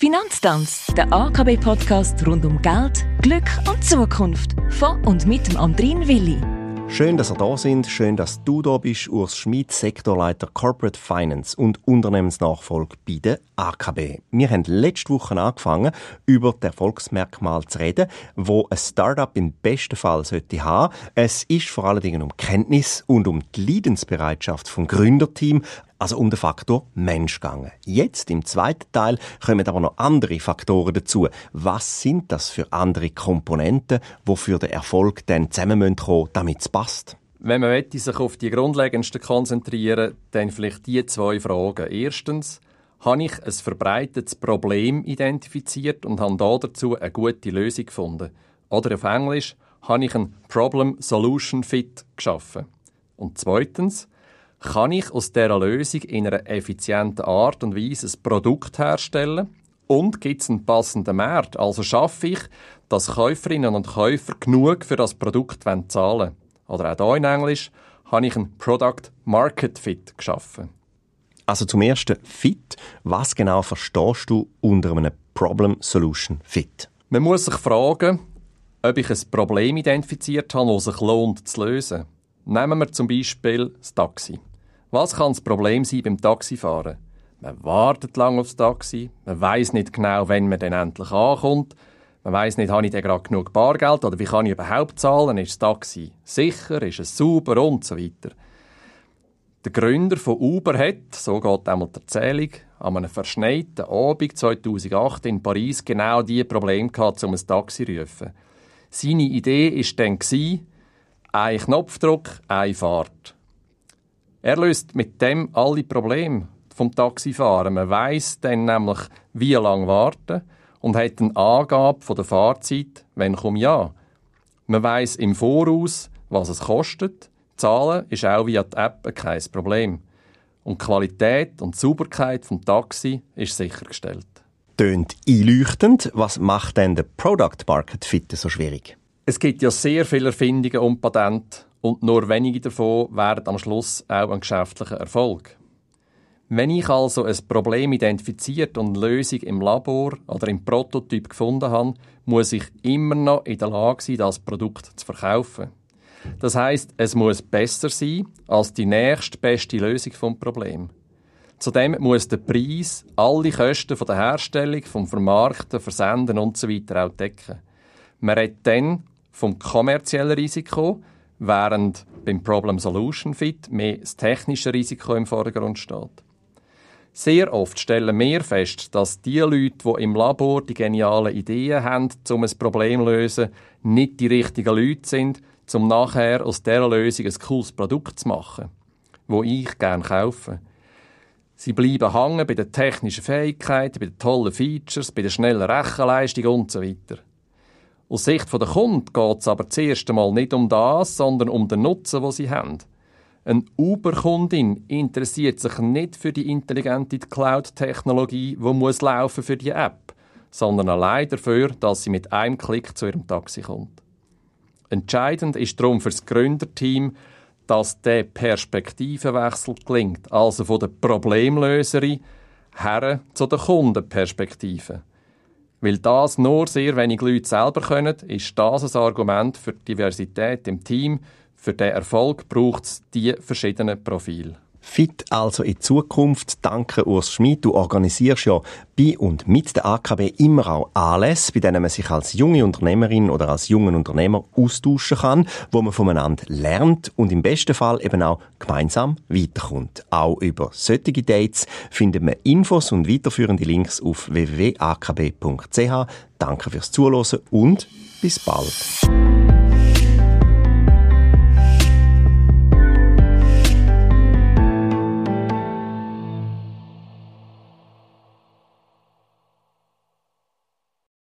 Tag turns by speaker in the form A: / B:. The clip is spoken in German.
A: Finanztanz, der AKB-Podcast rund um Geld, Glück und Zukunft. Von und mit dem Andrin Willi.
B: Schön, dass ihr da sind. Schön, dass du da bist, Urs Schmid, Sektorleiter Corporate Finance und Unternehmensnachfolge bei der AKB. Wir haben letzte Woche angefangen, über die Erfolgsmerkmale zu reden, wo ein Startup im besten Fall sollte haben. Es ist vor allen Dingen um Kenntnis und um die Leidensbereitschaft vom Gründerteam, also um den Faktor Mensch gegangen. Jetzt, im zweiten Teil, kommen aber noch andere Faktoren dazu. Was sind das für andere Komponenten, die für den Erfolg dann zusammen damit es passt?
C: Wenn man sich auf die grundlegendsten konzentrieren dann vielleicht die zwei Fragen. Erstens, habe ich ein verbreitetes Problem identifiziert und habe dazu eine gute Lösung gefunden. Oder auf Englisch, habe ich ein Problem-Solution Fit geschaffen. Und zweitens, kann ich aus dieser Lösung in einer effizienten Art und Weise ein Produkt herstellen? Und gibt es einen passenden Markt? Also schaffe ich, dass Käuferinnen und Käufer genug für das Produkt zahlen wollen. Oder auch hier in Englisch habe ich einen Product Market Fit geschaffen.
B: Also zum ersten Fit. Was genau verstehst du unter einem Problem Solution Fit?
C: Man muss sich fragen, ob ich ein Problem identifiziert habe, das sich lohnt zu lösen. Nehmen wir zum Beispiel das Taxi. Was kann das Problem sein beim Taxifahren? Man wartet lang aufs Taxi, man weiß nicht genau, wann man dann endlich ankommt, man weiß nicht, habe ich denn gerade genug Bargeld oder wie kann ich überhaupt zahlen, ist das Taxi sicher, ist es sauber und so weiter. Der Gründer von Uber hat, so geht einmal die Erzählung, an einem verschneiten Abend 2008 in Paris genau diese Probleme gehabt, um ein Taxi zu rufen. Seine Idee war dann, ein Knopfdruck, eine Fahrt. Er löst mit dem alle Probleme vom Taxifahren. Man weiß dann nämlich, wie lange warten und hat eine Angabe von der Fahrzeit, wenn komme ja. Man weiß im Voraus, was es kostet. Zahlen ist auch via die App kein Problem. Und die Qualität und die Sauberkeit vom Taxi ist sichergestellt.
B: Tönt einleuchtend. Was macht denn der Product Market Fit so schwierig?
C: Es gibt ja sehr viele Erfindungen und Patente und nur wenige davon werden am Schluss auch ein geschäftlicher Erfolg. Wenn ich also ein Problem identifiziert und eine Lösung im Labor oder im Prototyp gefunden habe, muss ich immer noch in der Lage sein, das Produkt zu verkaufen. Das heißt, es muss besser sein als die nächstbeste Lösung vom Problem. Zudem muss der Preis alle Kosten von der Herstellung, vom Vermarkten, Versenden usw. So auch decken. Man redet dann vom kommerziellen Risiko, während beim Problem Solution Fit mehr das technische Risiko im Vordergrund steht. Sehr oft stellen wir fest, dass die Leute, die im Labor die genialen Ideen haben, um ein Problem zu lösen, nicht die richtigen Leute sind, um nachher aus dieser Lösung ein cooles Produkt zu machen, wo ich gerne kaufe. Sie bleiben hängen bei den technischen Fähigkeiten, bei den tollen Features, bei der schnellen Rechenleistung und so. Aus Sicht der Kunden geht es aber zuerst einmal nicht um das, sondern um den Nutzen, den sie haben. Eine Uber-Kundin interessiert sich nicht für die intelligente Cloud-Technologie, die muss laufen für die App, sondern allein dafür, dass sie mit einem Klick zu ihrem Taxi kommt. Entscheidend ist darum für das Gründerteam, dass der Perspektivenwechsel gelingt, also von der Problemlöserin her zu der Kundenperspektive. Weil das nur sehr wenig Leute selber können, ist das ein Argument für Diversität im Team. Für den Erfolg braucht es die verschiedenen Profile.
B: Fit also in Zukunft. Danke Urs Schmid. Du organisierst ja bei und mit der AKB immer auch Anlässe, bei denen man sich als junge Unternehmerin oder als jungen Unternehmer austauschen kann, wo man voneinander lernt und im besten Fall eben auch gemeinsam weiterkommt. Auch über solche Dates findet man Infos und weiterführende Links auf www.akb.ch. Danke fürs Zuhören und bis bald.